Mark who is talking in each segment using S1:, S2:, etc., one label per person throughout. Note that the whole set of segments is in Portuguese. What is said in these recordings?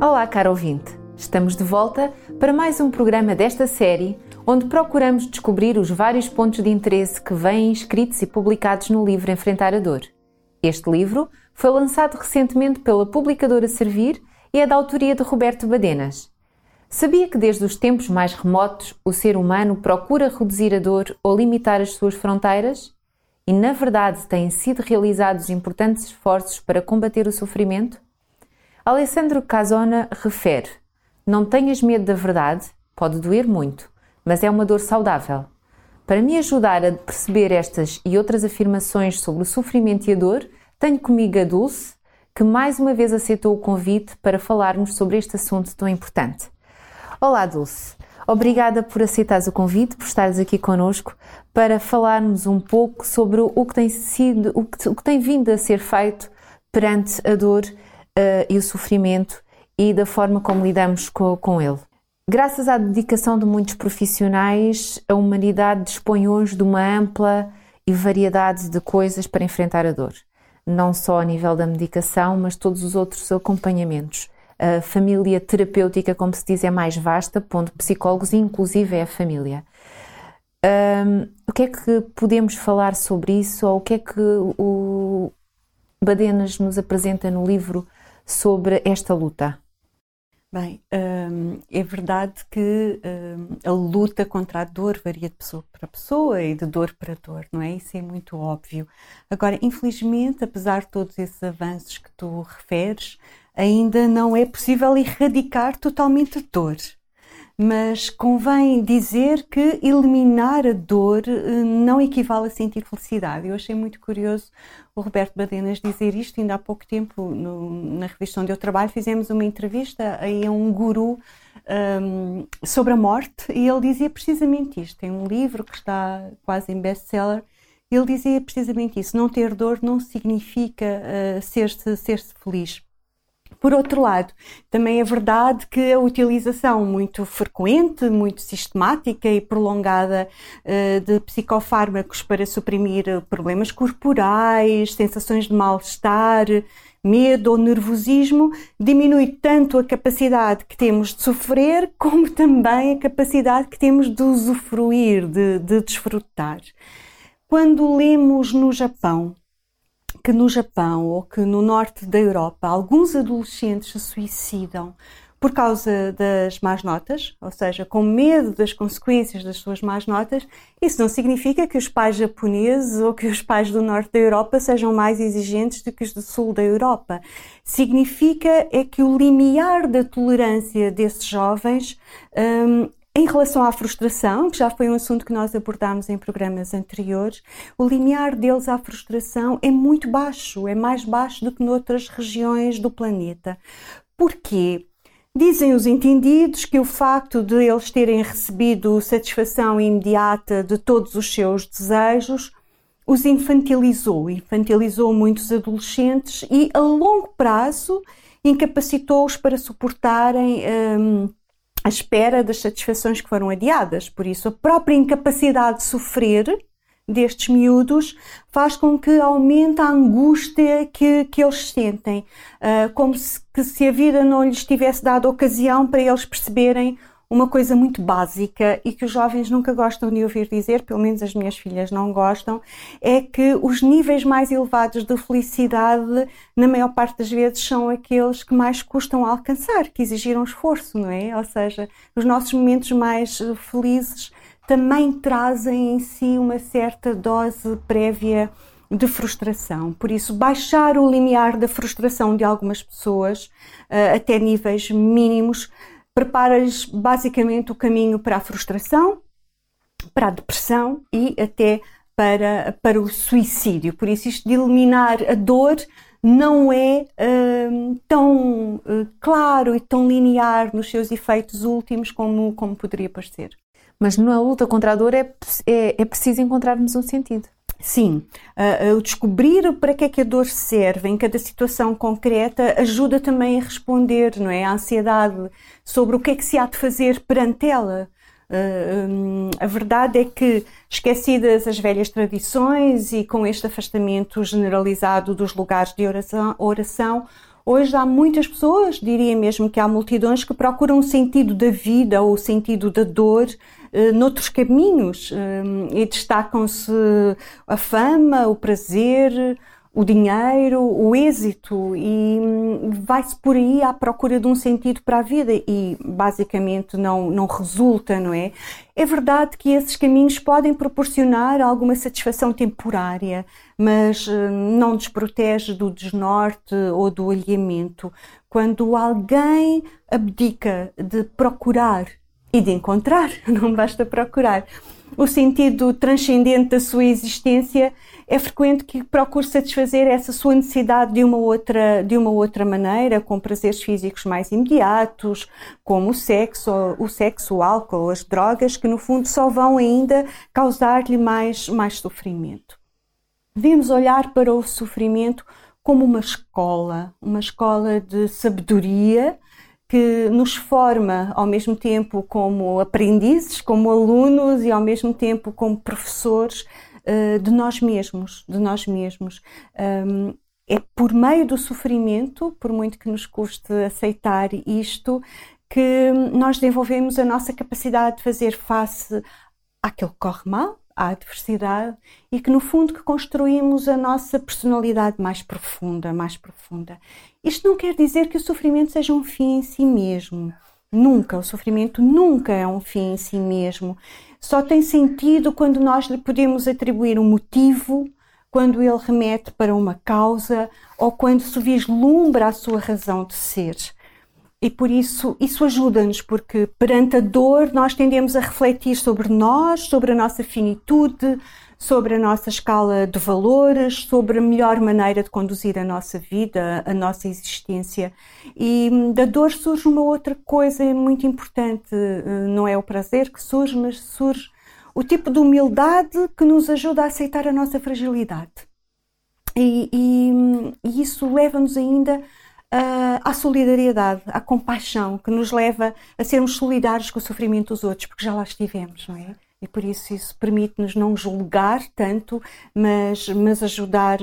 S1: Olá, caro ouvinte! Estamos de volta para mais um programa desta série, onde procuramos descobrir os vários pontos de interesse que vêm escritos e publicados no livro Enfrentar a Dor. Este livro foi lançado recentemente pela publicadora Servir e é da autoria de Roberto Badenas. Sabia que desde os tempos mais remotos o ser humano procura reduzir a dor ou limitar as suas fronteiras? E na verdade têm sido realizados importantes esforços para combater o sofrimento? Alessandro Casona refere: Não tenhas medo da verdade, pode doer muito, mas é uma dor saudável. Para me ajudar a perceber estas e outras afirmações sobre o sofrimento e a dor, tenho comigo a Dulce, que mais uma vez aceitou o convite para falarmos sobre este assunto tão importante. Olá, Dulce. Obrigada por aceitares o convite, por estares aqui conosco para falarmos um pouco sobre o que tem sido, o que, o que tem vindo a ser feito perante a dor uh, e o sofrimento e da forma como lidamos com, com ele. Graças à dedicação de muitos profissionais, a humanidade dispõe hoje de uma ampla e variedade de coisas para enfrentar a dor. Não só a nível da medicação, mas todos os outros acompanhamentos. A família terapêutica, como se diz, é mais vasta, pondo psicólogos, inclusive é a família. Um, o que é que podemos falar sobre isso? Ou o que é que o Badenas nos apresenta no livro sobre esta luta?
S2: Bem, hum, é verdade que hum, a luta contra a dor varia de pessoa para pessoa e de dor para dor, não é? Isso é muito óbvio. Agora, infelizmente, apesar de todos esses avanços que tu referes, ainda não é possível erradicar totalmente a dor mas convém dizer que eliminar a dor eh, não equivale a sentir felicidade. Eu achei muito curioso o Roberto Badenas dizer isto, ainda há pouco tempo, no, na revista onde eu trabalho, fizemos uma entrevista aí a um guru um, sobre a morte e ele dizia precisamente isto. Tem um livro que está quase em best-seller. Ele dizia precisamente isso: não ter dor não significa uh, ser-se ser feliz. Por outro lado, também é verdade que a utilização muito frequente, muito sistemática e prolongada uh, de psicofármacos para suprimir problemas corporais, sensações de mal-estar, medo ou nervosismo, diminui tanto a capacidade que temos de sofrer, como também a capacidade que temos de usufruir, de, de desfrutar. Quando lemos no Japão que no Japão ou que no norte da Europa alguns adolescentes se suicidam por causa das más notas, ou seja, com medo das consequências das suas más notas, isso não significa que os pais japoneses ou que os pais do norte da Europa sejam mais exigentes do que os do sul da Europa. Significa é que o limiar da tolerância desses jovens um, em relação à frustração, que já foi um assunto que nós abordámos em programas anteriores, o limiar deles à frustração é muito baixo, é mais baixo do que noutras regiões do planeta. Porquê? Dizem os entendidos que o facto de eles terem recebido satisfação imediata de todos os seus desejos os infantilizou, infantilizou muitos adolescentes e, a longo prazo, incapacitou-os para suportarem. Hum, à espera das satisfações que foram adiadas. Por isso, a própria incapacidade de sofrer destes miúdos faz com que aumente a angústia que, que eles sentem, uh, como se, que se a vida não lhes tivesse dado ocasião para eles perceberem uma coisa muito básica e que os jovens nunca gostam de ouvir dizer, pelo menos as minhas filhas não gostam, é que os níveis mais elevados de felicidade, na maior parte das vezes, são aqueles que mais custam a alcançar, que exigiram esforço, não é? Ou seja, os nossos momentos mais eh, felizes também trazem em si uma certa dose prévia de frustração. Por isso, baixar o limiar da frustração de algumas pessoas uh, até níveis mínimos prepara-lhes basicamente o caminho para a frustração, para a depressão e até para, para o suicídio. Por isso, isto de eliminar a dor não é uh, tão uh, claro e tão linear nos seus efeitos últimos como, como poderia parecer.
S1: Mas na luta contra a dor é, é, é preciso encontrarmos um sentido.
S2: Sim, uh, descobrir para que é que a dor serve em cada situação concreta ajuda também a responder, não é? A ansiedade sobre o que é que se há de fazer perante ela. Uh, um, a verdade é que, esquecidas as velhas tradições e com este afastamento generalizado dos lugares de oração, oração Hoje há muitas pessoas, diria mesmo que há multidões que procuram o sentido da vida ou o sentido da dor uh, noutros caminhos uh, e destacam-se a fama, o prazer, o dinheiro, o êxito e hum, vai-se por aí à procura de um sentido para a vida e basicamente não, não resulta, não é? É verdade que esses caminhos podem proporcionar alguma satisfação temporária, mas hum, não nos protege do desnorte ou do alinhamento. Quando alguém abdica de procurar e de encontrar, não basta procurar, o sentido transcendente da sua existência, é frequente que procure satisfazer essa sua necessidade de uma outra, de uma outra maneira, com prazeres físicos mais imediatos, como o sexo, o sexo, o álcool, as drogas, que no fundo só vão ainda causar-lhe mais, mais sofrimento. Devemos olhar para o sofrimento como uma escola, uma escola de sabedoria, que nos forma ao mesmo tempo como aprendizes, como alunos e ao mesmo tempo como professores uh, de nós mesmos, de nós mesmos. Um, é por meio do sofrimento, por muito que nos custe aceitar isto, que nós desenvolvemos a nossa capacidade de fazer face àquilo que corre mal, à adversidade e que no fundo que construímos a nossa personalidade mais profunda, mais profunda. Isto não quer dizer que o sofrimento seja um fim em si mesmo. Nunca, o sofrimento nunca é um fim em si mesmo. Só tem sentido quando nós lhe podemos atribuir um motivo, quando ele remete para uma causa ou quando se vislumbra a sua razão de ser. E por isso, isso ajuda-nos, porque perante a dor nós tendemos a refletir sobre nós, sobre a nossa finitude, sobre a nossa escala de valores, sobre a melhor maneira de conduzir a nossa vida, a nossa existência. E da dor surge uma outra coisa muito importante, não é o prazer que surge, mas surge o tipo de humildade que nos ajuda a aceitar a nossa fragilidade. E, e, e isso leva-nos ainda à solidariedade, à compaixão, que nos leva a sermos solidários com o sofrimento dos outros, porque já lá estivemos, não é? E por isso isso permite-nos não julgar tanto, mas, mas ajudar,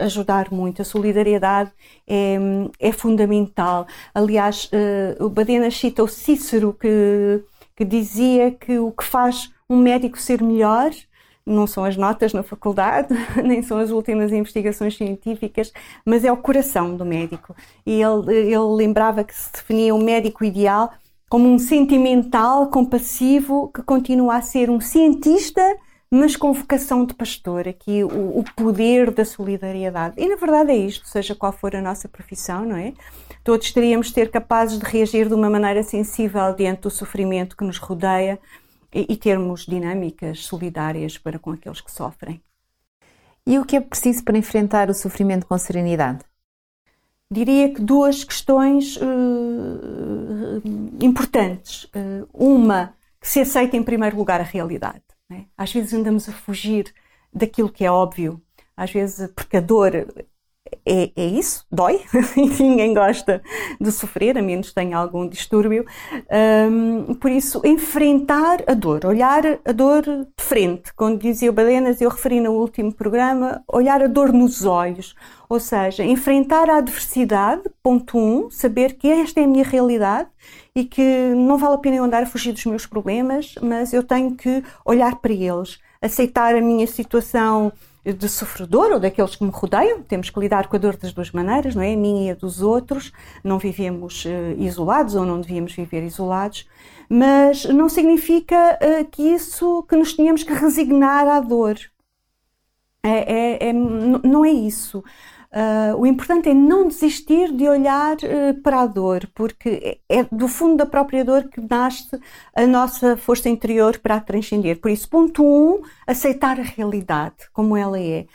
S2: ajudar muito. A solidariedade é, é fundamental. Aliás, uh, o Badena cita o Cícero, que, que dizia que o que faz um médico ser melhor não são as notas na faculdade, nem são as últimas investigações científicas, mas é o coração do médico. E ele, ele lembrava que se definia o um médico ideal como um sentimental, compassivo, que continua a ser um cientista, mas com vocação de pastor. Aqui o, o poder da solidariedade. E na verdade é isto, seja qual for a nossa profissão, não é? Todos teríamos de ser capazes de reagir de uma maneira sensível diante do sofrimento que nos rodeia e, e termos dinâmicas solidárias para com aqueles que sofrem.
S1: E o que é preciso para enfrentar o sofrimento com serenidade?
S2: Diria que duas questões uh, importantes. Uh, uma, que se aceita em primeiro lugar a realidade. Né? Às vezes andamos a fugir daquilo que é óbvio. Às vezes, porque a dor é, é isso, dói, ninguém gosta de sofrer, a menos tenha algum distúrbio. Um, por isso, enfrentar a dor, olhar a dor de frente. Quando dizia o Balenas, eu referi no último programa, olhar a dor nos olhos. Ou seja, enfrentar a adversidade, ponto um, saber que esta é a minha realidade e que não vale a pena eu andar a fugir dos meus problemas, mas eu tenho que olhar para eles, aceitar a minha situação de sofredor ou daqueles que me rodeiam. Temos que lidar com a dor das duas maneiras, não é? A minha e a dos outros. Não vivemos uh, isolados ou não devíamos viver isolados, mas não significa uh, que isso que nos tenhamos que resignar à dor. É, é, é não é isso. Uh, o importante é não desistir de olhar uh, para a dor, porque é, é, do fundo da própria dor que nasce a nossa força interior para a transcender. Por isso, ponto um, aceitar a realidade como ela é.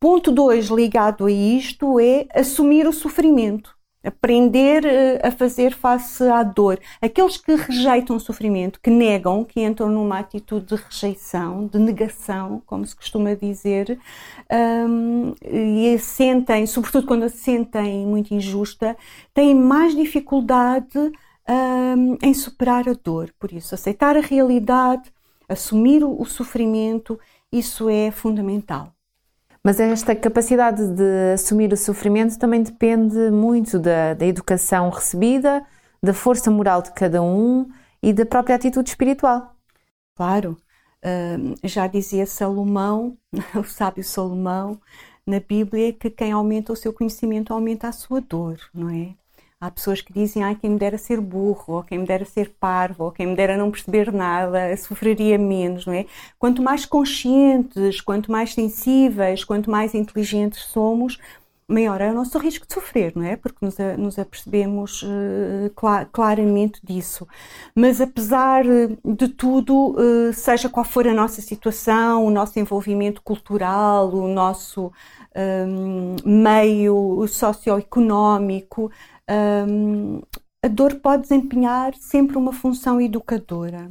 S2: Ponto dois, ligado a isto, é assumir o sofrimento aprender eh, a fazer face à dor. Aqueles que rejeitam o sofrimento, que negam, que entram numa atitude de rejeição, de negação, como se costuma dizer, um, e sentem, sobretudo quando a sentem muito injusta, têm mais dificuldade um, em superar a dor. Por isso, aceitar a realidade, assumir o sofrimento, isso é fundamental.
S1: Mas esta capacidade de assumir o sofrimento também depende muito da, da educação recebida, da força moral de cada um e da própria atitude espiritual.
S2: Claro, uh, já dizia Salomão, o sábio Salomão, na Bíblia, que quem aumenta o seu conhecimento aumenta a sua dor, não é? Há pessoas que dizem, ai, quem me dera ser burro, ou quem me dera ser parvo, ou quem me dera não perceber nada, sofreria menos, não é? Quanto mais conscientes, quanto mais sensíveis, quanto mais inteligentes somos, maior é o nosso risco de sofrer, não é? Porque nos, nos apercebemos uh, cl claramente disso. Mas apesar de tudo, uh, seja qual for a nossa situação, o nosso envolvimento cultural, o nosso um, meio socioeconómico, um, a dor pode desempenhar sempre uma função educadora.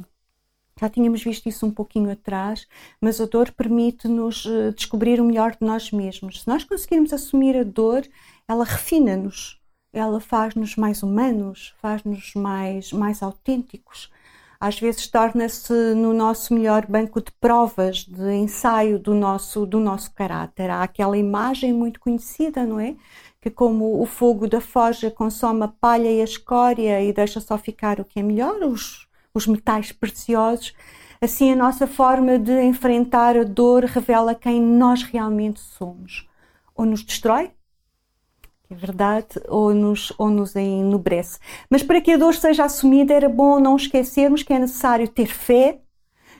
S2: Já tínhamos visto isso um pouquinho atrás, mas a dor permite-nos eh, descobrir o melhor de nós mesmos. Se nós conseguirmos assumir a dor, ela refina-nos, ela faz-nos mais humanos, faz-nos mais, mais autênticos. Às vezes torna-se no nosso melhor banco de provas, de ensaio do nosso, do nosso caráter. Há aquela imagem muito conhecida, não é? Que como o fogo da forja consome a palha e a escória e deixa só ficar o que é melhor, os, os metais preciosos, assim a nossa forma de enfrentar a dor revela quem nós realmente somos. Ou nos destrói, é verdade, ou nos, ou nos enobrece. Mas para que a dor seja assumida, era bom não esquecermos que é necessário ter fé,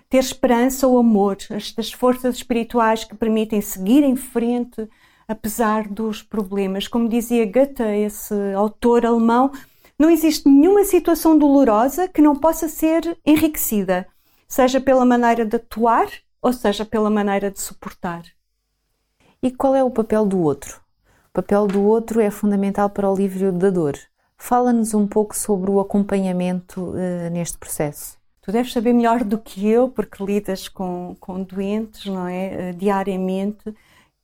S2: ter esperança ou amor, estas forças espirituais que permitem seguir em frente apesar dos problemas. Como dizia Goethe, esse autor alemão, não existe nenhuma situação dolorosa que não possa ser enriquecida, seja pela maneira de atuar ou seja pela maneira de suportar.
S1: E qual é o papel do outro? O papel do outro é fundamental para o alívio da dor. Fala-nos um pouco sobre o acompanhamento uh, neste processo.
S2: Tu deves saber melhor do que eu, porque lidas com, com doentes, não é? Uh, diariamente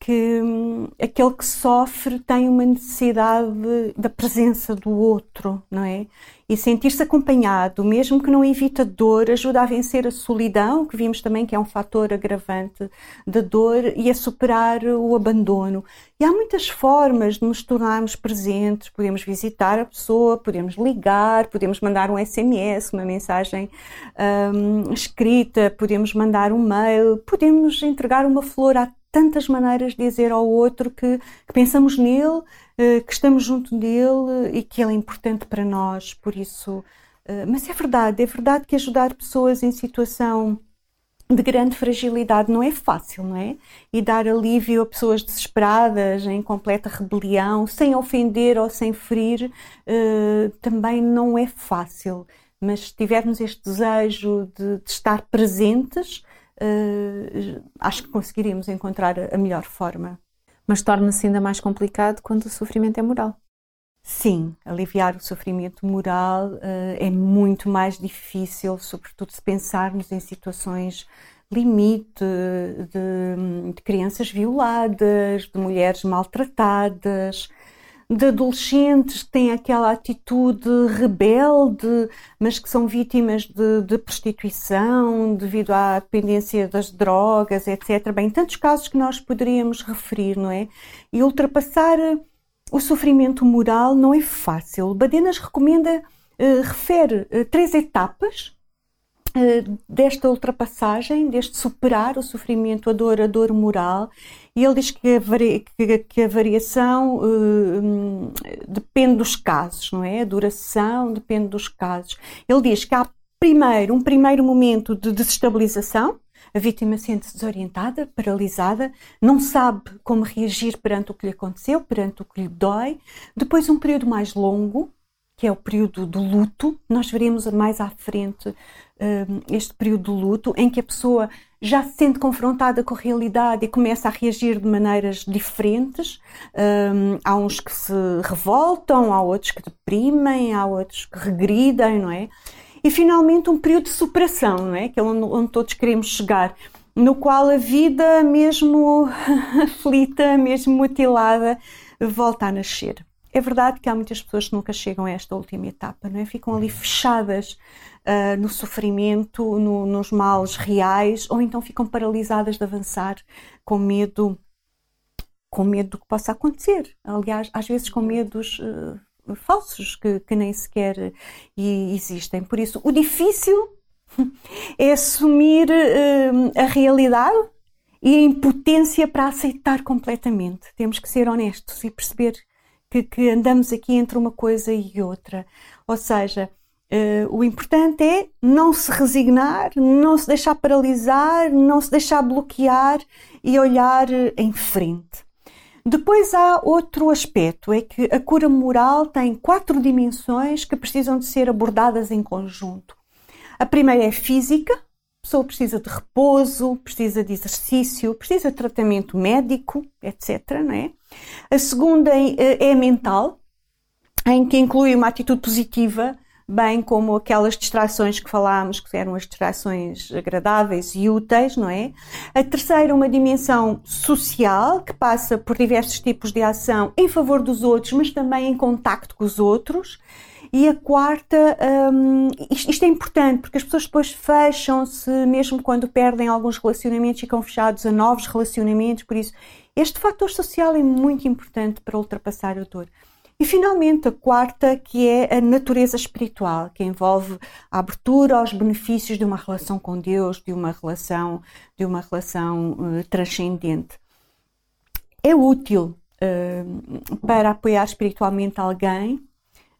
S2: que hum, aquele que sofre tem uma necessidade da presença do outro, não é? E sentir-se acompanhado, mesmo que não evite a dor, ajuda a vencer a solidão, que vimos também que é um fator agravante da dor, e a superar o abandono. E há muitas formas de nos tornarmos presentes. Podemos visitar a pessoa, podemos ligar, podemos mandar um SMS, uma mensagem hum, escrita, podemos mandar um mail, podemos entregar uma flor à tantas maneiras de dizer ao outro que, que pensamos nele, eh, que estamos junto dele e que ele é importante para nós. Por isso, eh, mas é verdade, é verdade que ajudar pessoas em situação de grande fragilidade não é fácil, não é? E dar alívio a pessoas desesperadas, em completa rebelião, sem ofender ou sem ferir, também não é fácil. Mas se tivermos este desejo de, de estar presentes, uh, acho que conseguiríamos encontrar a melhor forma.
S1: Mas torna-se ainda mais complicado quando o sofrimento é moral.
S2: Sim, aliviar o sofrimento moral uh, é muito mais difícil, sobretudo se pensarmos em situações limite de, de crianças violadas, de mulheres maltratadas, de adolescentes que têm aquela atitude rebelde, mas que são vítimas de, de, prostituição devido à dependência das drogas, etc. Bem, tantos casos que nós poderíamos referir, não é? E ultrapassar o sofrimento moral não é fácil. Badenas recomenda, uh, refere uh, três etapas desta ultrapassagem, deste superar o sofrimento, a dor, a dor moral, e ele diz que a, vari, que, que a variação uh, depende dos casos, não é? A duração depende dos casos. Ele diz que há primeiro um primeiro momento de desestabilização, a vítima sente-se desorientada, paralisada, não sabe como reagir perante o que lhe aconteceu, perante o que lhe dói. Depois, um período mais longo, que é o período do luto. Nós veremos mais à frente uh, este período do luto, em que a pessoa já se sente confrontada com a realidade e começa a reagir de maneiras diferentes. Um, há uns que se revoltam, há outros que deprimem, há outros que regridem, não é? E finalmente um período de superação, não é? Que é onde todos queremos chegar, no qual a vida, mesmo aflita, mesmo mutilada, volta a nascer. É verdade que há muitas pessoas que nunca chegam a esta última etapa, não é? Ficam ali fechadas uh, no sofrimento, no, nos males reais, ou então ficam paralisadas de avançar com medo com medo do que possa acontecer. Aliás, às vezes com medos uh, falsos que, que, nem sequer existem. Por isso, o difícil é assumir uh, a realidade e a impotência para aceitar completamente. Temos que ser honestos e perceber que, que andamos aqui entre uma coisa e outra. Ou seja, Uh, o importante é não se resignar, não se deixar paralisar, não se deixar bloquear e olhar eh, em frente. Depois há outro aspecto, é que a cura moral tem quatro dimensões que precisam de ser abordadas em conjunto. A primeira é física, a pessoa precisa de repouso, precisa de exercício, precisa de tratamento médico, etc. Não é? A segunda é, é mental, em que inclui uma atitude positiva, bem como aquelas distrações que falámos, que eram as distrações agradáveis e úteis, não é? A terceira, uma dimensão social, que passa por diversos tipos de ação em favor dos outros, mas também em contacto com os outros. E a quarta, um, isto, isto, é importante porque as pessoas depois fecham-se, mesmo quando perdem alguns relacionamentos, ficam fechados a novos relacionamentos. Por isso, este fator social é muito importante para ultrapassar a dor. E finalmente a quarta, que é a natureza espiritual, que envolve a abertura aos benefícios de uma relação com Deus, de uma relação, de uma relação uh, transcendente. É útil uh, para apoiar espiritualmente alguém,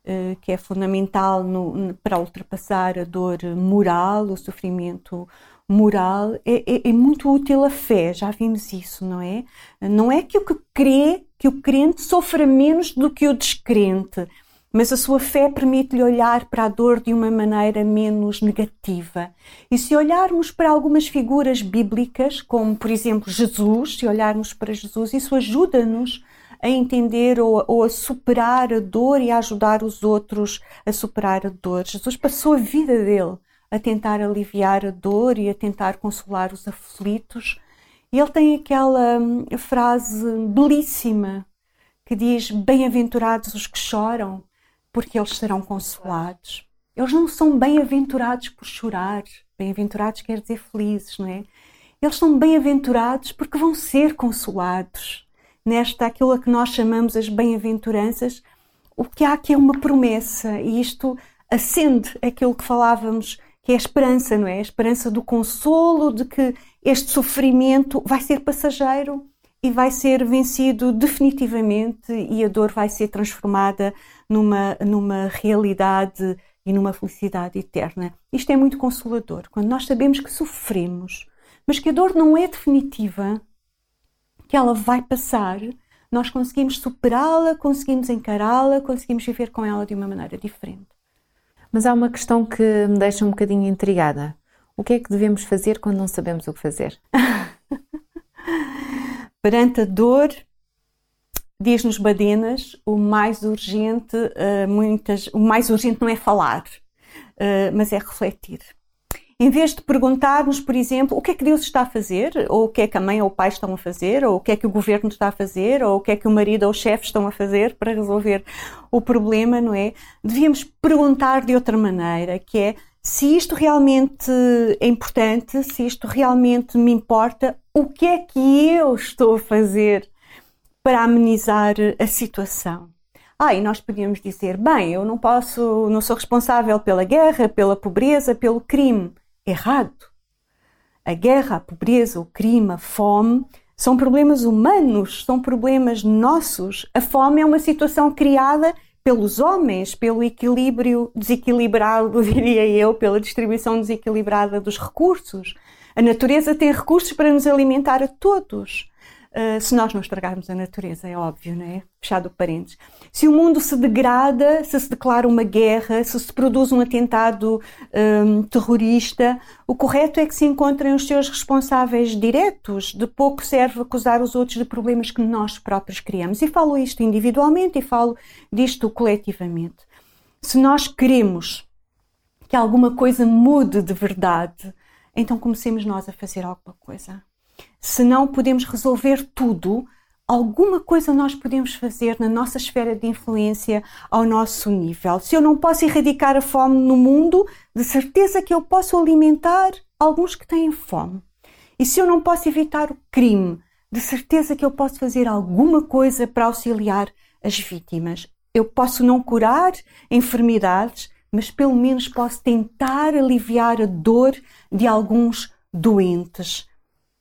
S2: uh, que é fundamental no, para ultrapassar a dor moral, o sofrimento moral. É, é, é muito útil a fé, já vimos isso, não é? Não é que o que crê que o crente sofra menos do que o descrente, mas a sua fé permite-lhe olhar para a dor de uma maneira menos negativa. E se olharmos para algumas figuras bíblicas, como por exemplo Jesus, se olharmos para Jesus, isso ajuda-nos a entender ou, ou, a superar a dor e a ajudar os outros a superar a dor. Jesus passou a vida dele a tentar aliviar a dor e a tentar consolar os aflitos e ele tem aquela hum, frase belíssima que diz: Bem-aventurados os que choram, porque eles serão consolados. Eles não são bem-aventurados por chorar. Bem-aventurados quer dizer felizes, não é? Eles são bem-aventurados porque vão ser consolados. Nesta, aquilo a que nós chamamos as bem-aventuranças, o que há aqui é uma promessa, e isto acende aquilo que falávamos, que é a esperança, não é? A esperança do consolo, de que este sofrimento vai ser passageiro e vai ser vencido definitivamente e a dor vai ser transformada numa, numa realidade e numa felicidade eterna. Isto é muito consolador. Quando nós sabemos que sofremos, mas que a dor não é definitiva, que ela vai passar, nós conseguimos superá-la, conseguimos encará-la, conseguimos viver com ela de uma maneira diferente.
S1: Mas há uma questão que me deixa um bocadinho intrigada. O que é que devemos fazer quando não sabemos o que fazer?
S2: Perante a dor, diz-nos Badenas, o mais urgente, uh, muitas, o mais urgente não é falar, uh, mas é refletir. Em vez de perguntarmos, por exemplo, o que é que Deus está a fazer, ou o que é que a mãe ou o pai estão a fazer, ou o que é que o governo está a fazer, ou o que é que o marido ou o chefe estão a fazer para resolver o problema, não é? Devíamos perguntar de outra maneira, que é se isto realmente é importante, se isto realmente me importa, o que é que eu estou a fazer para amenizar a situação? Ah, e nós podíamos dizer, bem, eu não posso, não sou responsável pela guerra, pela pobreza, pelo crime. Errado. A guerra, a pobreza, o crime, a fome são problemas humanos, são problemas nossos. A fome é uma situação criada pelos homens, pelo equilíbrio desequilibrado, diria eu, pela distribuição desequilibrada dos recursos. A natureza tem recursos para nos alimentar a todos. Uh, se nós não estragarmos a natureza, é óbvio, não é? Fechado parênteses. Se o mundo se degrada, se se declara uma guerra, se se produz um atentado um, terrorista, o correto é que se encontrem os seus responsáveis diretos. De pouco serve acusar os outros de problemas que nós próprios criamos. E falo isto individualmente e falo disto coletivamente. Se nós queremos que alguma coisa mude de verdade, então comecemos nós a fazer alguma coisa se não podemos resolver tudo, alguma coisa nós podemos fazer na nossa esfera de influência ao nosso nível. Se eu não posso erradicar a fome no mundo, de certeza que eu posso alimentar alguns que têm fome. E se eu não posso evitar o crime, de certeza que eu posso fazer alguma coisa para auxiliar as vítimas. Eu posso não curar enfermidades, mas pelo menos posso tentar aliviar a dor de alguns doentes.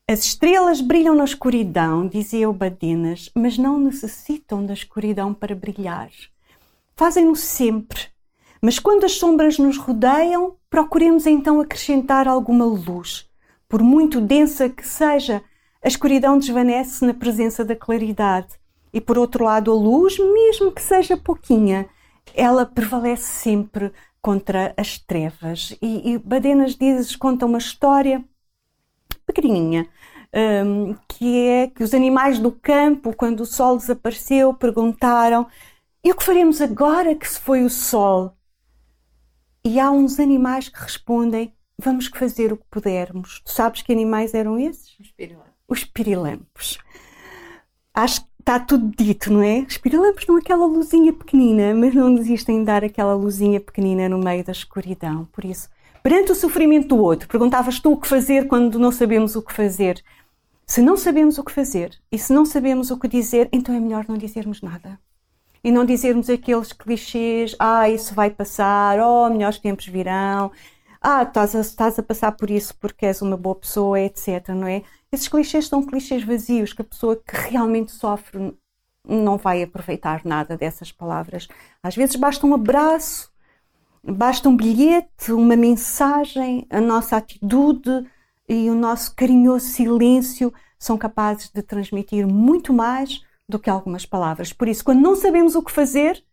S2: As estrelas brilham na escuridão, dizia o Badenas, mas não necessitam da escuridão para brilhar. Fazem-no sempre. Mas quando as sombras nos rodeiam, procuremos então acrescentar alguma luz. Por muito densa que seja, a escuridão desvanece na presença da claridade. E por outro lado, a luz, mesmo que seja pouquinha, ela prevalece sempre contra as trevas. E, e Badenas diz, conta uma história pequenininha, um, que é que os animais do campo, quando o sol desapareceu, perguntaram: e o que faremos agora que se foi o sol? E há uns animais que respondem: vamos fazer o que pudermos. Tu sabes que animais eram esses?
S1: Os pirilampos.
S2: Os pirilampos. Acho que está tudo dito, não é? Os pirilampos dão aquela luzinha pequenina, mas não desistem de dar aquela luzinha pequenina no meio da escuridão. Por isso, perante o sofrimento do outro, perguntavas tu o que fazer quando não sabemos o que fazer. Se não sabemos o que fazer e se não sabemos o que dizer, então é melhor não dizermos nada. E não dizermos aqueles clichês, ah, isso vai passar, oh, melhores tempos virão, ah, estás a, estás a passar por isso porque és uma boa pessoa, etc, não é? Esses clichês são clichês vazios, que a pessoa que realmente sofre não vai aproveitar nada dessas palavras. Às vezes basta um abraço, basta um bilhete, uma mensagem, a nossa atitude e o nosso carinhoso silêncio são capazes de transmitir muito mais do que algumas palavras. Por isso, quando não sabemos o que fazer,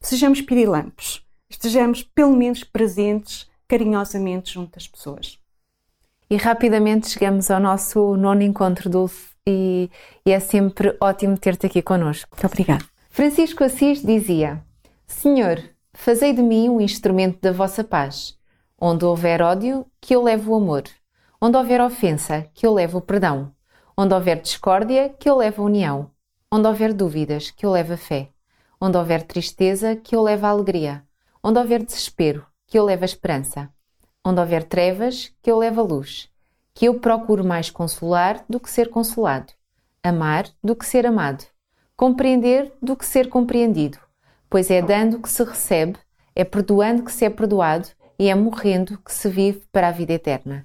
S2: sejamos pirilampos, estejamos pelo menos presentes carinhosamente junto das pessoas.
S1: E rapidamente chegamos ao nosso nono encontro, Dulce, e, e é sempre ótimo ter-te aqui connosco.
S2: Muito obrigada.
S1: Francisco Assis dizia: Senhor, fazei de mim um instrumento da vossa paz. Onde houver ódio, que eu leve o amor. Onde houver ofensa, que eu leve o perdão. Onde houver discórdia, que eu leve a união. Onde houver dúvidas, que eu leve a fé. Onde houver tristeza, que eu leve a alegria. Onde houver desespero, que eu leve a esperança. Onde houver trevas, que eu leve a luz. Que eu procuro mais consolar do que ser consolado. Amar do que ser amado. Compreender do que ser compreendido. Pois é dando que se recebe, é perdoando que se é perdoado e é morrendo que se vive para a vida eterna.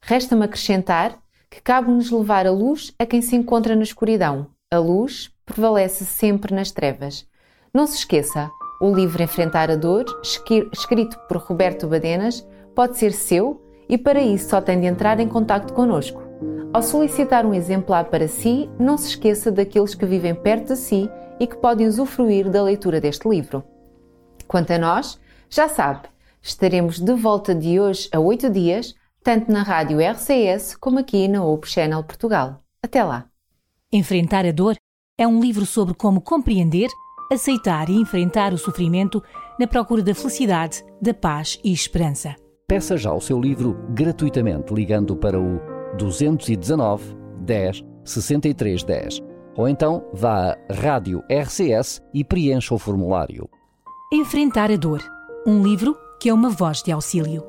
S1: Resta-me acrescentar que cabe-nos levar a luz a quem se encontra na escuridão. A luz prevalece sempre nas trevas. Não se esqueça, o livro Enfrentar a Dor, escrito por Roberto Badenas, pode ser seu e para isso só tem de entrar em contato connosco. Ao solicitar um exemplar para si, não se esqueça daqueles que vivem perto de si e que podem usufruir da leitura deste livro. Quanto a nós, já sabe, estaremos de volta de hoje a oito dias, tanto na rádio RCS como aqui na Hope Channel Portugal. Até lá!
S3: Enfrentar a Dor é um livro sobre como compreender, aceitar e enfrentar o sofrimento na procura da felicidade, da paz e esperança.
S4: Peça já o seu livro gratuitamente ligando para o 219 10 63 10 ou então vá à Rádio RCS e preencha o formulário.
S3: Enfrentar a Dor, um livro que é uma voz de auxílio.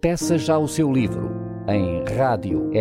S4: Peça já o seu livro em radiorcs.pt.